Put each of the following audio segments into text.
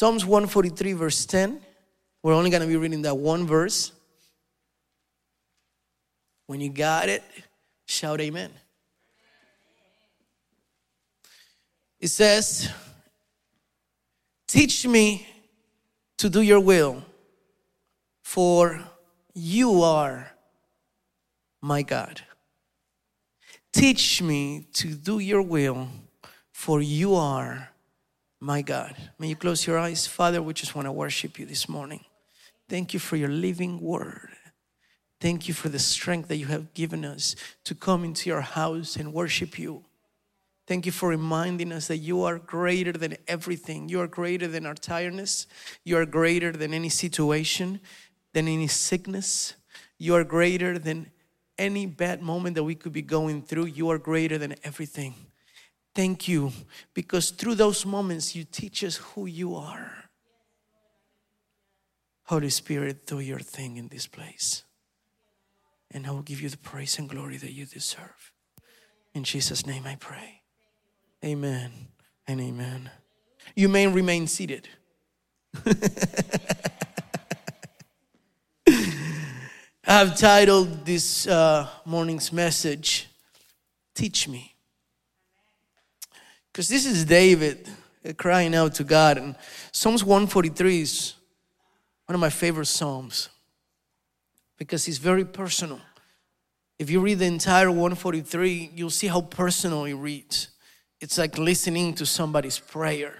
Psalms 143, verse 10. We're only going to be reading that one verse. When you got it, shout amen. It says, Teach me to do your will, for you are my God. Teach me to do your will, for you are my God. May you close your eyes. Father, we just want to worship you this morning. Thank you for your living word. Thank you for the strength that you have given us to come into your house and worship you. Thank you for reminding us that you are greater than everything. You are greater than our tiredness. You are greater than any situation, than any sickness. You are greater than any bad moment that we could be going through. You are greater than everything. Thank you because through those moments you teach us who you are. Holy Spirit, do your thing in this place. And I will give you the praise and glory that you deserve. In Jesus' name I pray. Amen and amen. You may remain seated. I've titled this uh, morning's message, Teach Me. Because this is David uh, crying out to God. And Psalms 143 is one of my favorite Psalms because it's very personal. If you read the entire 143, you'll see how personal it reads it's like listening to somebody's prayer.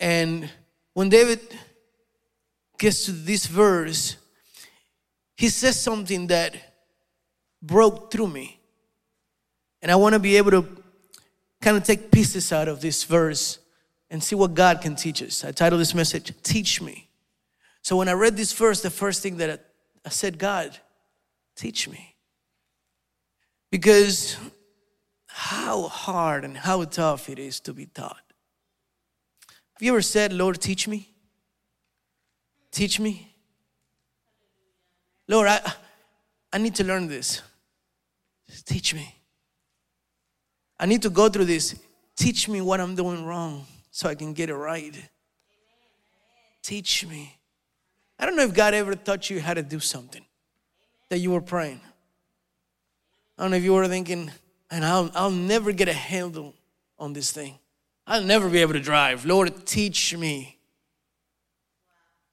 And when David gets to this verse, he says something that broke through me. And I want to be able to kind of take pieces out of this verse and see what God can teach us. I titled this message, Teach Me. So when I read this verse, the first thing that I said, God, teach me. Because how hard and how tough it is to be taught. Have you ever said, Lord, teach me? Teach me? Lord, I, I need to learn this. Just teach me. I need to go through this. Teach me what I'm doing wrong so I can get it right. Teach me. I don't know if God ever taught you how to do something that you were praying. I don't know if you were thinking, and I'll, I'll never get a handle on this thing. I'll never be able to drive. Lord, teach me.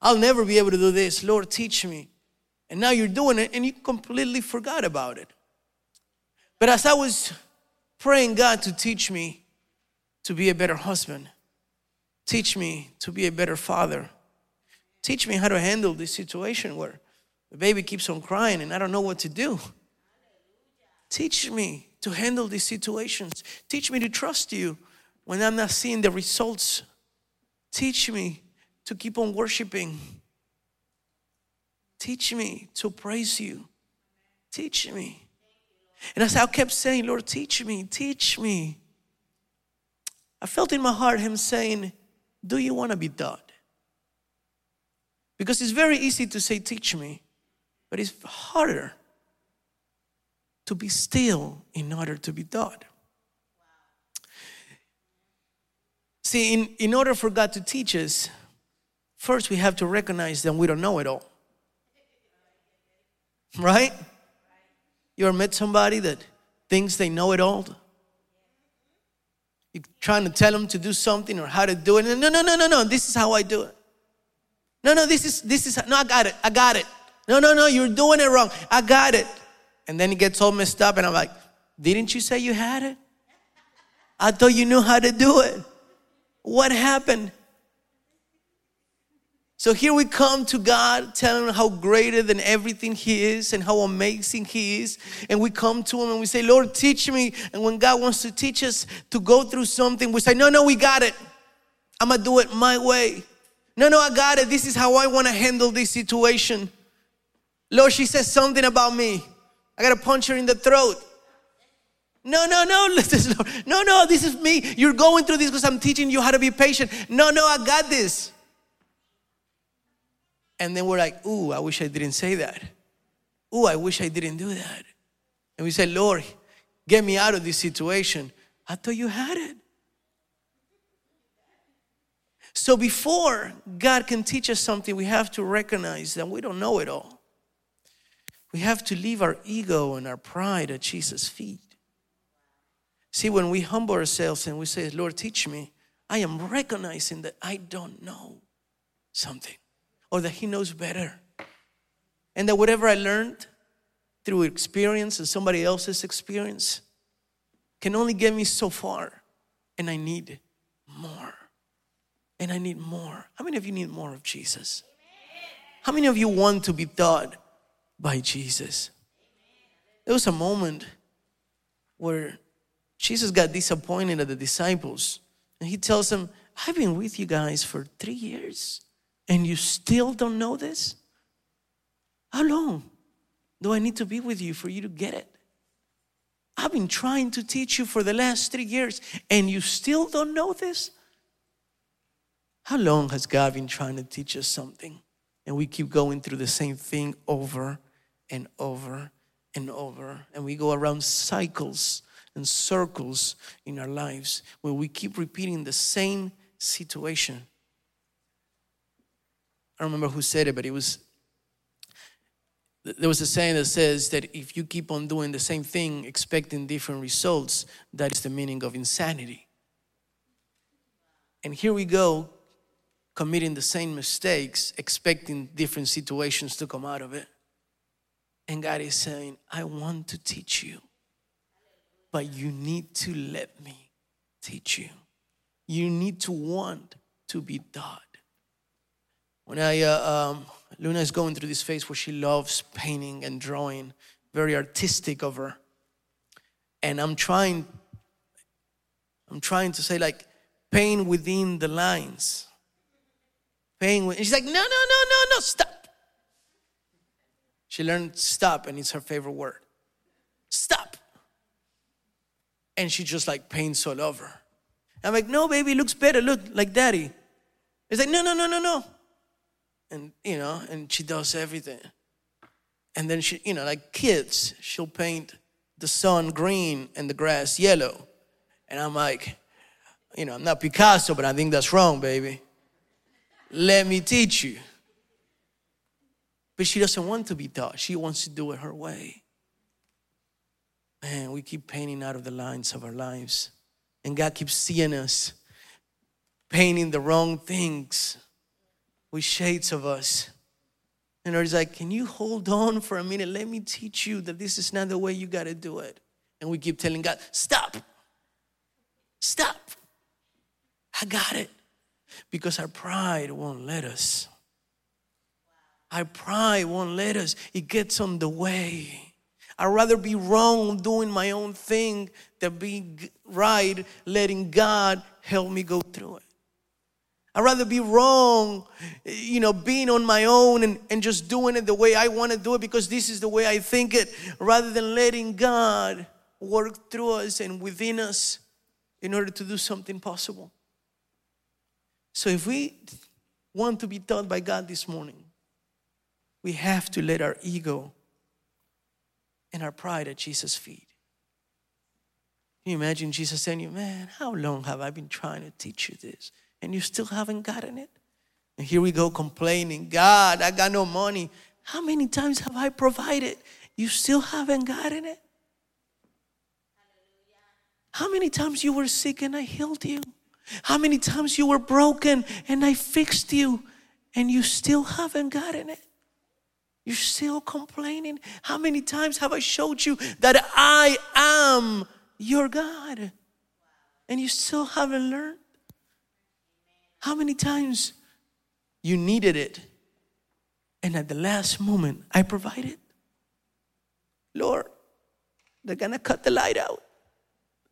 I'll never be able to do this. Lord, teach me. And now you're doing it and you completely forgot about it. But as I was praying God to teach me to be a better husband, teach me to be a better father, teach me how to handle this situation where the baby keeps on crying and I don't know what to do. Teach me to handle these situations. Teach me to trust you when I'm not seeing the results. Teach me to keep on worshiping. Teach me to praise you. Teach me. And as I kept saying, Lord, teach me, teach me. I felt in my heart Him saying, Do you want to be taught? Because it's very easy to say, Teach me, but it's harder to be still in order to be taught. See, in, in order for God to teach us, first we have to recognize that we don't know it all. Right? You ever met somebody that thinks they know it all? You're trying to tell them to do something or how to do it. No, no, no, no, no. This is how I do it. No, no, this is this is no, I got it. I got it. No, no, no, you're doing it wrong. I got it. And then it gets all messed up, and I'm like, didn't you say you had it? I thought you knew how to do it. What happened? So here we come to God, telling him how greater than everything He is and how amazing He is. And we come to Him and we say, Lord, teach me. And when God wants to teach us to go through something, we say, No, no, we got it. I'm gonna do it my way. No, no, I got it. This is how I wanna handle this situation. Lord, she says something about me. I got to punch her in the throat. No, no, no, Lord. no, no, this is me. You're going through this because I'm teaching you how to be patient. No, no, I got this. And then we're like, ooh, I wish I didn't say that. Ooh, I wish I didn't do that. And we say, Lord, get me out of this situation. I thought you had it. So before God can teach us something, we have to recognize that we don't know it all. We have to leave our ego and our pride at Jesus' feet. See, when we humble ourselves and we say, Lord, teach me, I am recognizing that I don't know something or that He knows better. And that whatever I learned through experience and somebody else's experience can only get me so far. And I need more and I need more. How many of you need more of Jesus? How many of you want to be taught by Jesus? There was a moment where Jesus got disappointed at the disciples and he tells them, I've been with you guys for three years and you still don't know this? How long do I need to be with you for you to get it? I've been trying to teach you for the last three years and you still don't know this? How long has God been trying to teach us something? And we keep going through the same thing over and over and over. And we go around cycles and circles in our lives where we keep repeating the same situation. I don't remember who said it, but it was there was a saying that says that if you keep on doing the same thing expecting different results, that is the meaning of insanity. And here we go committing the same mistakes, expecting different situations to come out of it. And God is saying, I want to teach you, but you need to let me teach you. You need to want to be taught. When I, uh, um, Luna is going through this phase where she loves painting and drawing, very artistic of her. And I'm trying, I'm trying to say like, paint within the lines paying with, she's like, no, no, no, no, no, stop. She learned stop, and it's her favorite word. Stop. And she just like paints all over. I'm like, no, baby, looks better. Look like daddy. It's like, no, no, no, no, no. And, you know, and she does everything. And then she, you know, like kids, she'll paint the sun green and the grass yellow. And I'm like, you know, I'm not Picasso, but I think that's wrong, baby. Let me teach you. But she doesn't want to be taught, she wants to do it her way. Man, we keep painting out of the lines of our lives. And God keeps seeing us painting the wrong things with shades of us. And He's like, Can you hold on for a minute? Let me teach you that this is not the way you got to do it. And we keep telling God, Stop. Stop. I got it because our pride won't let us. Our pride won't let us. It gets on the way. I'd rather be wrong doing my own thing than be right letting God help me go through it. I'd rather be wrong, you know, being on my own and, and just doing it the way I want to do it because this is the way I think it, rather than letting God work through us and within us in order to do something possible. So if we want to be taught by God this morning, we have to let our ego and our pride at Jesus' feet. Can you imagine Jesus saying you, man, how long have I been trying to teach you this? And you still haven't gotten it? And here we go complaining, God, I got no money. How many times have I provided? You still haven't gotten it? How many times you were sick and I healed you? How many times you were broken and I fixed you and you still haven't gotten it? You're still complaining. How many times have I showed you that I am your God and you still haven't learned? How many times you needed it and at the last moment I provided? Lord, they're gonna cut the light out.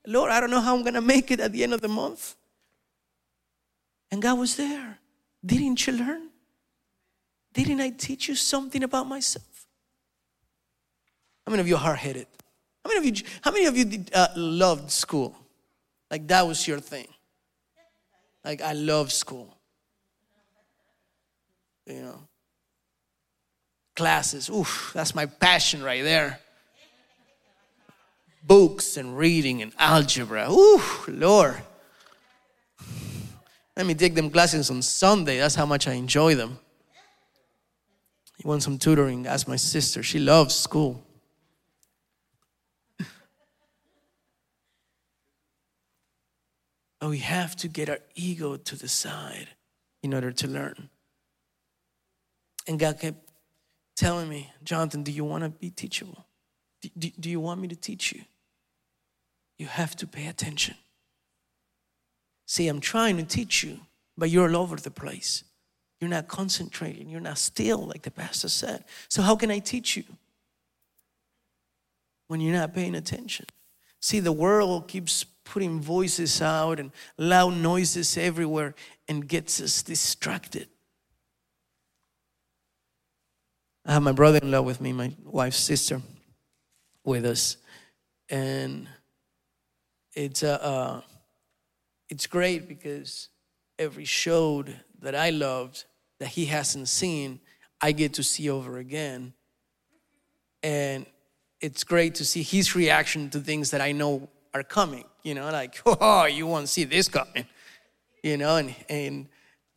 Lord, I don't know how I'm gonna make it at the end of the month. And God was there. Didn't you learn? Didn't I teach you something about myself? How many of you are hard headed? How many of you, how many of you did, uh, loved school? Like that was your thing. Like I love school. You know, classes, oof, that's my passion right there. Books and reading and algebra, ooh, Lord. Let me take them classes on Sunday. That's how much I enjoy them. You want some tutoring? Ask my sister. She loves school. But we have to get our ego to the side in order to learn. And God kept telling me, Jonathan, do you want to be teachable? Do, do, do you want me to teach you? You have to pay attention. See, I'm trying to teach you, but you're all over the place. You're not concentrating. You're not still, like the pastor said. So, how can I teach you when you're not paying attention? See, the world keeps putting voices out and loud noises everywhere and gets us distracted. I have my brother in law with me, my wife's sister with us. And it's, uh, uh, it's great because every show that I loved that he hasn't seen, I get to see over again. And it's great to see his reaction to things that I know are coming. You know, like, oh, you won't see this coming. You know, and, and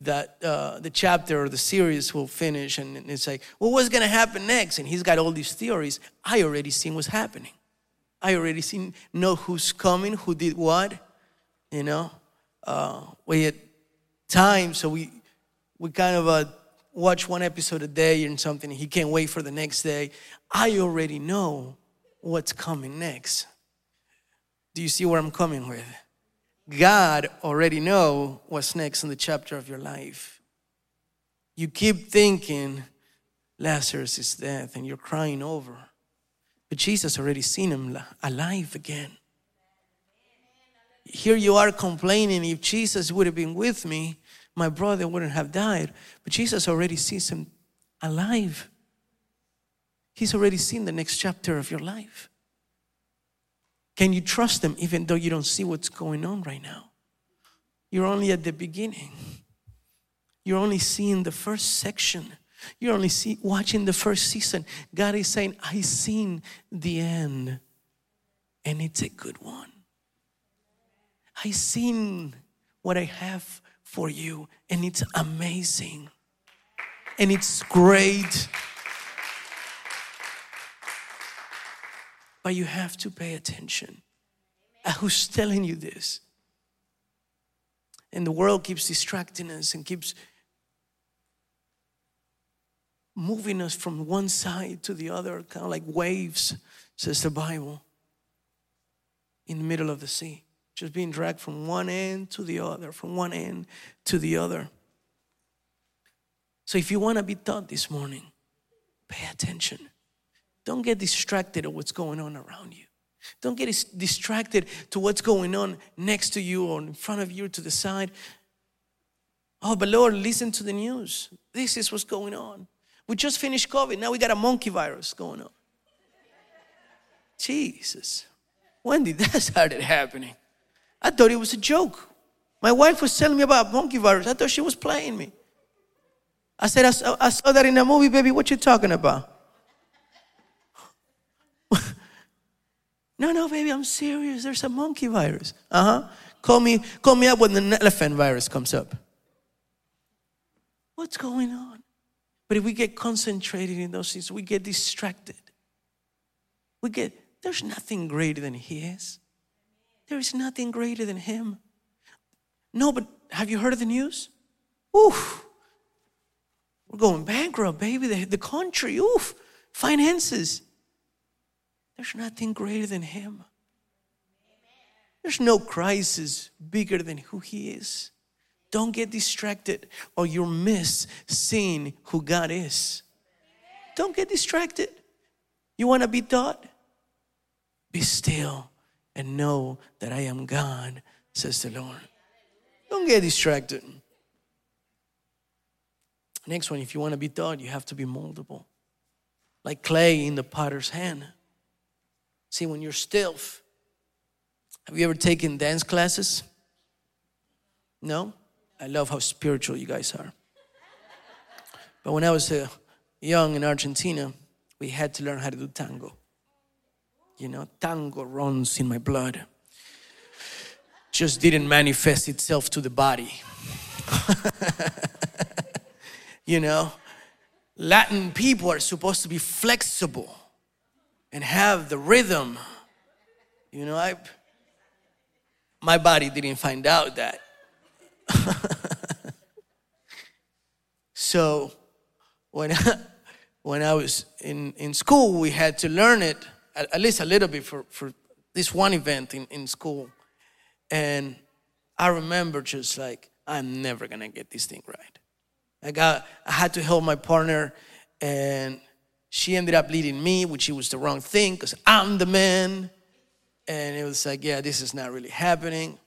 that uh, the chapter or the series will finish and it's like well what's going to happen next? And he's got all these theories. I already seen what's happening. I already seen know who's coming who did what you know? Uh, we had time so we we kind of uh, watch one episode a day and something he can't wait for the next day. I already know what's coming next do you see where i'm coming with God already know what's next in the chapter of your life. You keep thinking Lazarus is dead and you're crying over. But Jesus already seen him alive again. Here you are complaining if Jesus would have been with me, my brother wouldn't have died. But Jesus already sees him alive. He's already seen the next chapter of your life. Can you trust them even though you don't see what's going on right now? You're only at the beginning. You're only seeing the first section. You're only see, watching the first season. God is saying, "I've seen the end, and it's a good one. I've seen what I have for you, and it's amazing. And it's great. But you have to pay attention. Who's telling you this? And the world keeps distracting us and keeps moving us from one side to the other, kind of like waves, says the Bible, in the middle of the sea. Just being dragged from one end to the other, from one end to the other. So if you want to be taught this morning, pay attention. Don't get distracted of what's going on around you. Don't get distracted to what's going on next to you or in front of you or to the side. Oh, but Lord, listen to the news. This is what's going on. We just finished COVID. Now we got a monkey virus going on. Jesus. When did that started happening? I thought it was a joke. My wife was telling me about monkey virus. I thought she was playing me. I said, I saw, I saw that in a movie, baby. What you talking about? No, no, baby, I'm serious. There's a monkey virus. Uh huh. Call me, call me up when the elephant virus comes up. What's going on? But if we get concentrated in those things, we get distracted. We get, there's nothing greater than He is. There is nothing greater than Him. No, but have you heard of the news? Oof. We're going bankrupt, baby. The, the country, oof. Finances. There's nothing greater than Him. There's no crisis bigger than who He is. Don't get distracted or you'll miss seeing who God is. Don't get distracted. You want to be taught? Be still and know that I am God, says the Lord. Don't get distracted. Next one, if you want to be taught, you have to be moldable. Like clay in the potter's hand. See, when you're stiff, have you ever taken dance classes? No? I love how spiritual you guys are. But when I was uh, young in Argentina, we had to learn how to do tango. You know, tango runs in my blood. Just didn't manifest itself to the body. you know, Latin people are supposed to be flexible and have the rhythm. You know, I my body didn't find out that. so when I, when I was in, in school, we had to learn it at, at least a little bit for, for this one event in, in school. And I remember just like, I'm never gonna get this thing right. I got, I had to help my partner, and she ended up leading me, which was the wrong thing because I'm the man. And it was like, yeah, this is not really happening.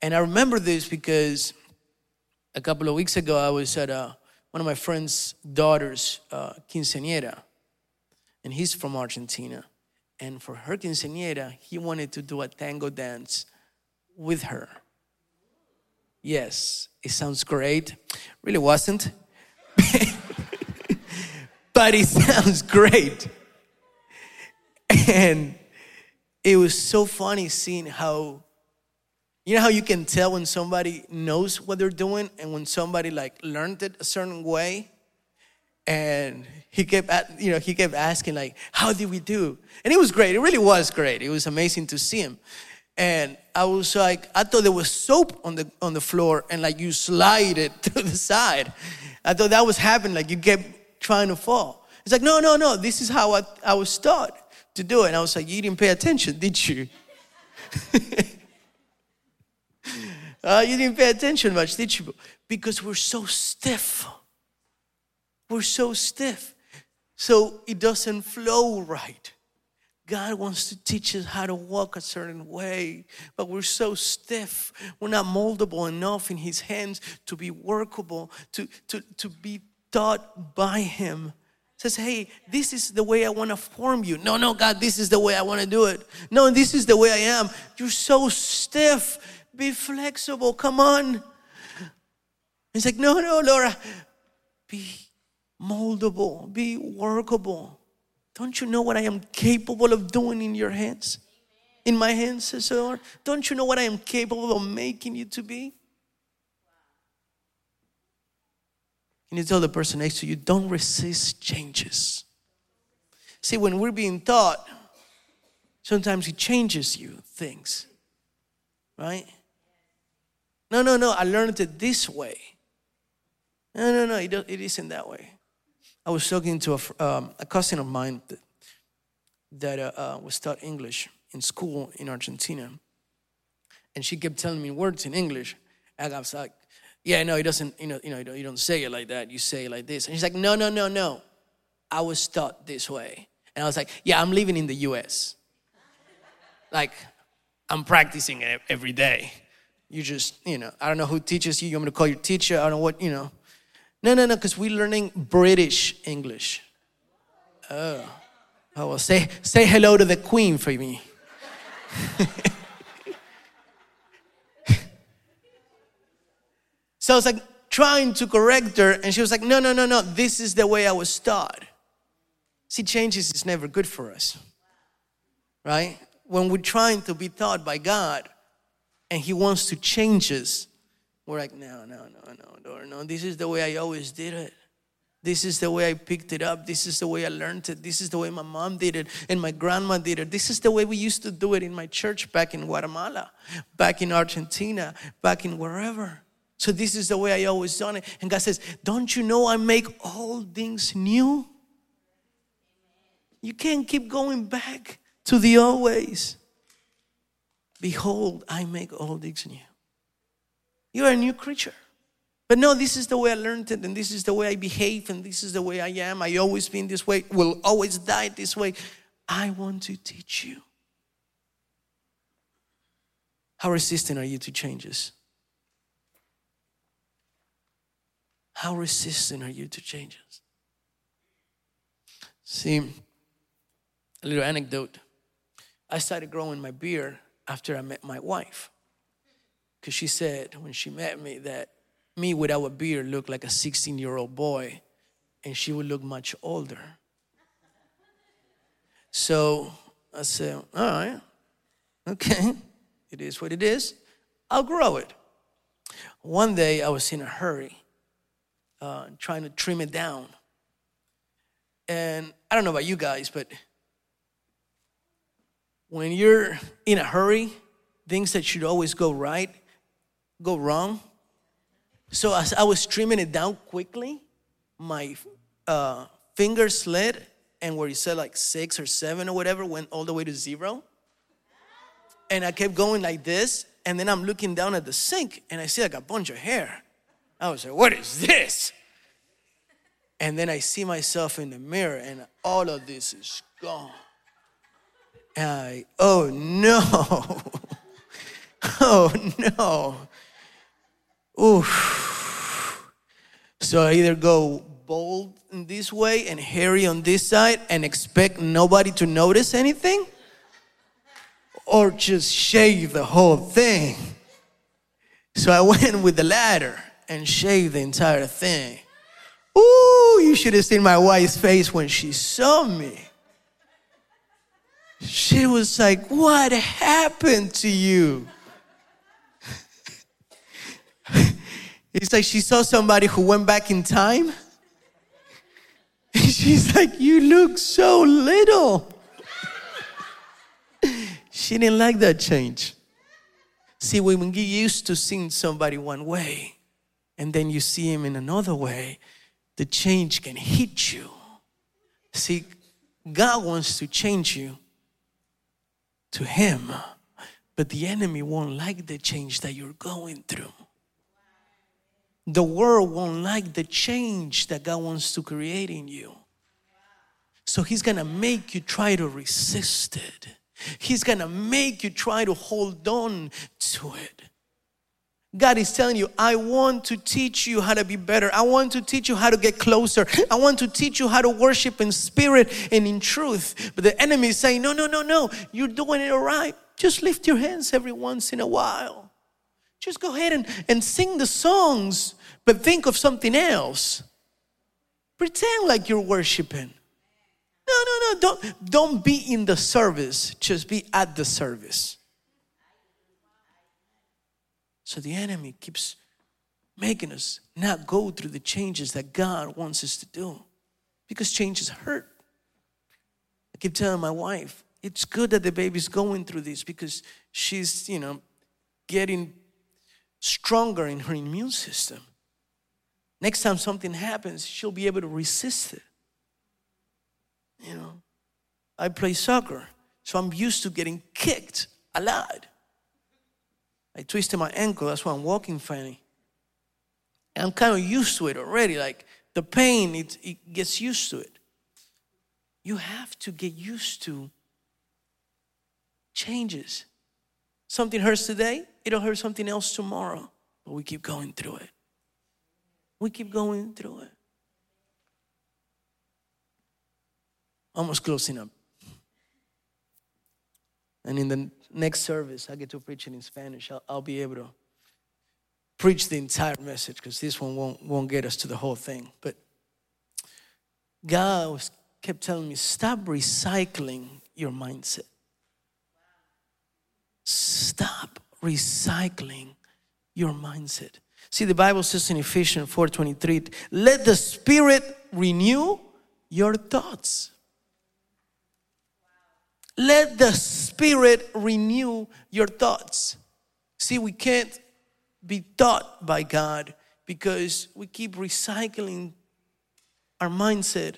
And I remember this because a couple of weeks ago, I was at a, one of my friend's daughter's uh, quinceañera, and he's from Argentina. And for her quinceañera, he wanted to do a tango dance with her. Yes, it sounds great. Really wasn't. but it sounds great. And it was so funny seeing how you know how you can tell when somebody knows what they're doing and when somebody like learned it a certain way? And he kept you know he kept asking like how did we do? And it was great. It really was great. It was amazing to see him. And I was like, I thought there was soap on the on the floor, and like you slide it to the side. I thought that was happening, like you kept trying to fall. It's like, no, no, no. This is how I, I was taught to do it. And I was like, you didn't pay attention, did you? uh, you didn't pay attention much, did you? Because we're so stiff. We're so stiff. So it doesn't flow right. God wants to teach us how to walk a certain way, but we're so stiff. We're not moldable enough in His hands to be workable, to, to, to be taught by Him. Says, hey, this is the way I want to form you. No, no, God, this is the way I want to do it. No, this is the way I am. You're so stiff. Be flexible. Come on. He's like, no, no, Lord. Be moldable, be workable. Don't you know what I am capable of doing in your hands? In my hands, says the Lord. Don't you know what I am capable of making you to be? You tell the person next to you, don't resist changes? See, when we're being taught, sometimes it changes you things, right? No, no, no, I learned it this way. No, no, no, it, it isn't that way. I was talking to a, um, a cousin of mine that, that uh, uh, was taught English in school in Argentina. And she kept telling me words in English. And I was like, yeah, no, it doesn't, you know, you know, you don't say it like that. You say it like this. And she's like, no, no, no, no. I was taught this way. And I was like, yeah, I'm living in the US. Like, I'm practicing it every day. You just, you know, I don't know who teaches you. You want me to call your teacher? I don't know what, you know. No, no, no, because we're learning British English. Oh. Oh, well, say, say hello to the queen for me. so I was like trying to correct her, and she was like, no, no, no, no, this is the way I was taught. See, changes is never good for us, right? When we're trying to be taught by God and He wants to change us, we're like, no, no, no, no, Lord, no. This is the way I always did it. This is the way I picked it up. This is the way I learned it. This is the way my mom did it and my grandma did it. This is the way we used to do it in my church back in Guatemala, back in Argentina, back in wherever. So this is the way I always done it. And God says, Don't you know I make all things new? You can't keep going back to the old ways. Behold, I make all things new. You are a new creature. But no, this is the way I learned it, and this is the way I behave, and this is the way I am. I always been this way, will always die this way. I want to teach you. How resistant are you to changes? How resistant are you to changes? See, a little anecdote. I started growing my beard after I met my wife. Because she said when she met me that me without a beard looked like a 16 year old boy and she would look much older. So I said, all right, okay, it is what it is. I'll grow it. One day I was in a hurry, uh, trying to trim it down. And I don't know about you guys, but when you're in a hurry, things that should always go right go wrong. So as I was trimming it down quickly, my uh, finger slid, and where you said like six or seven or whatever went all the way to zero. And I kept going like this, and then I'm looking down at the sink, and I see like a bunch of hair. I was like, "What is this?" And then I see myself in the mirror, and all of this is gone. And I, oh no, oh no. Oof. So I either go bold in this way and hairy on this side and expect nobody to notice anything, or just shave the whole thing. So I went with the latter and shave the entire thing. Ooh, you should have seen my wife's face when she saw me. She was like, What happened to you? it's like she saw somebody who went back in time. She's like, You look so little. she didn't like that change. See, when we get used to seeing somebody one way and then you see him in another way, the change can hit you. See, God wants to change you to Him, but the enemy won't like the change that you're going through. The world won't like the change that God wants to create in you. So He's gonna make you try to resist it. He's gonna make you try to hold on to it. God is telling you, I want to teach you how to be better. I want to teach you how to get closer. I want to teach you how to worship in spirit and in truth. But the enemy is saying, No, no, no, no, you're doing it all right. Just lift your hands every once in a while. Just go ahead and, and sing the songs, but think of something else. Pretend like you're worshiping. No, no, no, don't, don't be in the service, just be at the service. So the enemy keeps making us not go through the changes that God wants us to do because changes hurt. I keep telling my wife, it's good that the baby's going through this because she's, you know, getting stronger in her immune system. Next time something happens, she'll be able to resist it. You know, I play soccer, so I'm used to getting kicked a lot. I twisted my ankle. That's why I'm walking funny. And I'm kind of used to it already. Like the pain, it, it gets used to it. You have to get used to changes. Something hurts today, it'll hurt something else tomorrow. But we keep going through it. We keep going through it. Almost closing up. And in the next service, I get to preach it in Spanish. I'll, I'll be able to preach the entire message because this one won't, won't get us to the whole thing. But God was, kept telling me, stop recycling your mindset. Stop recycling your mindset. See, the Bible says in Ephesians 4:23, let the Spirit renew your thoughts. Let the Spirit renew your thoughts. See, we can't be taught by God because we keep recycling our mindset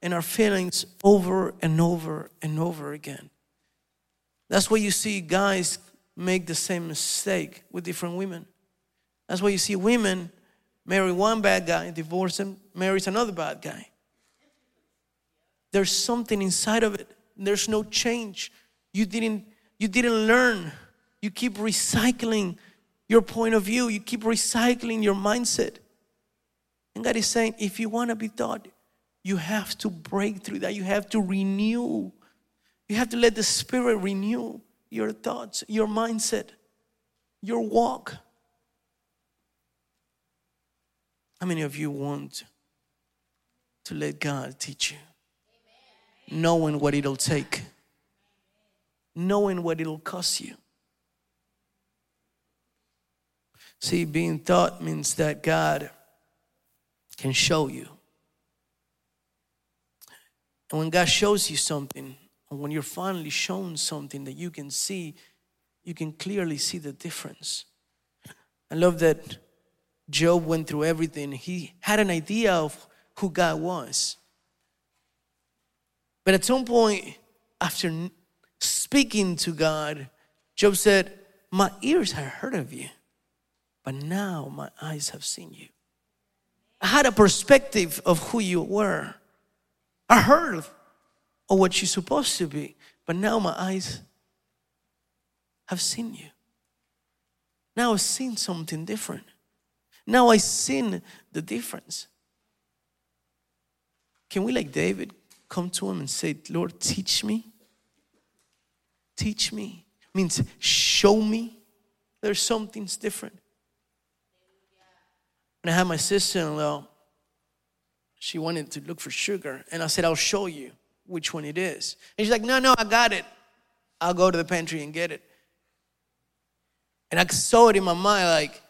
and our feelings over and over and over again. That's why you see guys make the same mistake with different women. That's why you see women marry one bad guy, divorce him, marries another bad guy. There's something inside of it there's no change. You didn't, you didn't learn. You keep recycling your point of view, you keep recycling your mindset. And God is saying, if you want to be taught, you have to break through that. You have to renew. You have to let the Spirit renew your thoughts, your mindset, your walk. How many of you want to let God teach you? Knowing what it'll take, knowing what it'll cost you. See, being taught means that God can show you. And when God shows you something, and when you're finally shown something that you can see, you can clearly see the difference. I love that Job went through everything. He had an idea of who God was. But at some point, after speaking to God, Job said, My ears have heard of you, but now my eyes have seen you. I had a perspective of who you were. I heard of what you're supposed to be, but now my eyes have seen you. Now I've seen something different. Now I've seen the difference. Can we, like David, come to him and say, Lord, teach me? Teach me means show me there's something's different. And I had my sister in law, she wanted to look for sugar. And I said, I'll show you which one it is. And she's like, No, no, I got it. I'll go to the pantry and get it. And I saw it in my mind, like,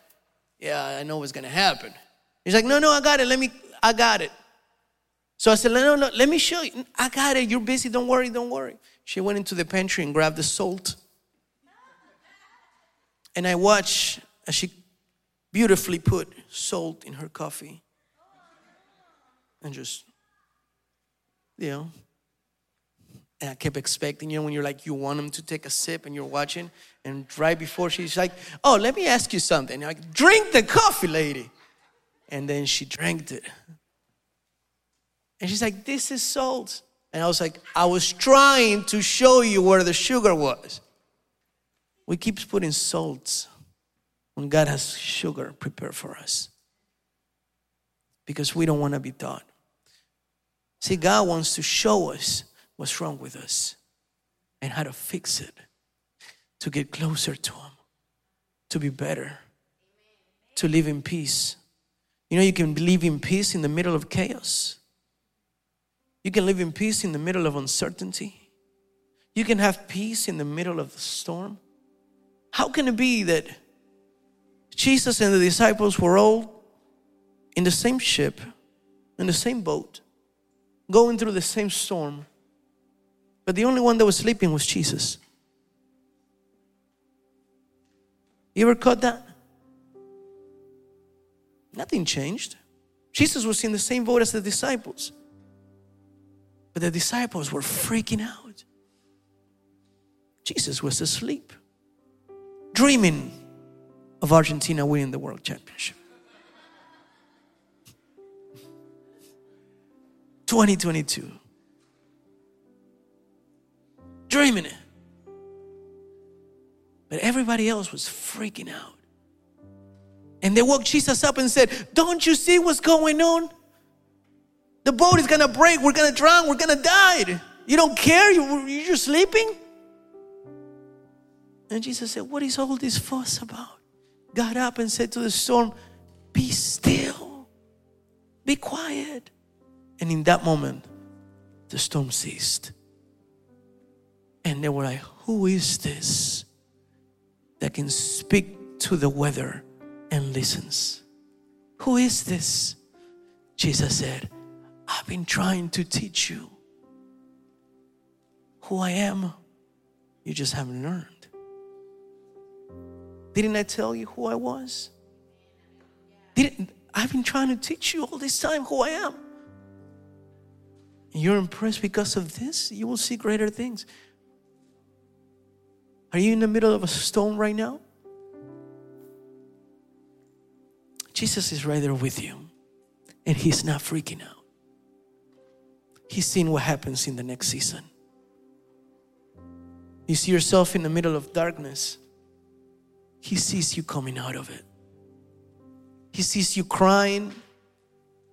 yeah, I know what's gonna happen. He's like, No, no, I got it. Let me, I got it. So I said, No, no, let me show you. I got it. You're busy. Don't worry, don't worry. She went into the pantry and grabbed the salt. And I watched as she beautifully put salt in her coffee and just, you know. And I kept expecting, you know, when you're like, you want them to take a sip and you're watching, and right before she's like, oh, let me ask you something. You're like, drink the coffee, lady. And then she drank it. And she's like, this is salt. And I was like, I was trying to show you where the sugar was. We keep putting salts when God has sugar prepared for us because we don't want to be taught. See, God wants to show us what's wrong with us and how to fix it to get closer to Him, to be better, to live in peace. You know, you can live in peace in the middle of chaos. You can live in peace in the middle of uncertainty. You can have peace in the middle of the storm. How can it be that Jesus and the disciples were all in the same ship, in the same boat, going through the same storm. But the only one that was sleeping was Jesus. You ever caught that? Nothing changed. Jesus was in the same boat as the disciples. But the disciples were freaking out. Jesus was asleep, dreaming of Argentina winning the world championship. 2022. Dreaming it. But everybody else was freaking out. And they woke Jesus up and said, Don't you see what's going on? The boat is gonna break. We're gonna drown. We're gonna die. You don't care? You, you're sleeping? And Jesus said, What is all this fuss about? Got up and said to the storm, Be still, be quiet. And in that moment, the storm ceased. And they were like, Who is this that can speak to the weather and listens? Who is this? Jesus said, I've been trying to teach you who I am. You just haven't learned. Didn't I tell you who I was? Didn't I've been trying to teach you all this time who I am? You're impressed because of this, you will see greater things. Are you in the middle of a storm right now? Jesus is right there with you, and He's not freaking out. He's seeing what happens in the next season. You see yourself in the middle of darkness, He sees you coming out of it. He sees you crying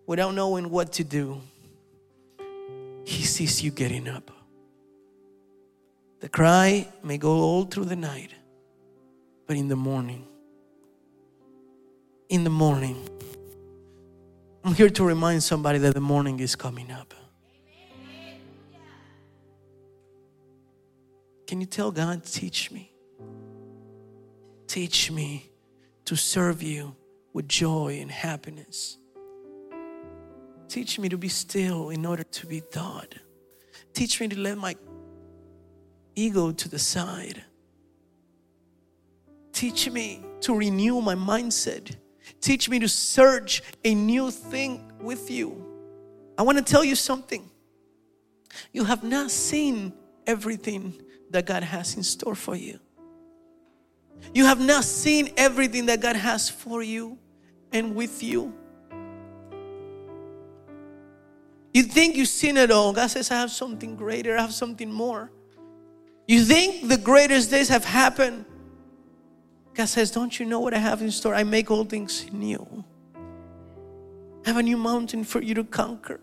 without knowing what to do. He sees you getting up. The cry may go all through the night, but in the morning, in the morning, I'm here to remind somebody that the morning is coming up. Can you tell God, teach me? Teach me to serve you with joy and happiness. Teach me to be still in order to be God. Teach me to let my ego to the side. Teach me to renew my mindset. Teach me to search a new thing with you. I want to tell you something. You have not seen everything that God has in store for you. You have not seen everything that God has for you and with you. You think you've seen it all. God says, I have something greater, I have something more. You think the greatest days have happened. God says, Don't you know what I have in store? I make all things new. I have a new mountain for you to conquer.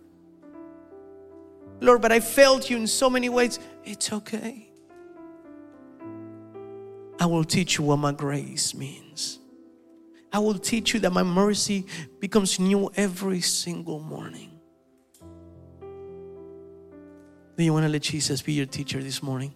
Lord, but I failed you in so many ways. It's okay. I will teach you what my grace means. I will teach you that my mercy becomes new every single morning. Do you want to let Jesus be your teacher this morning?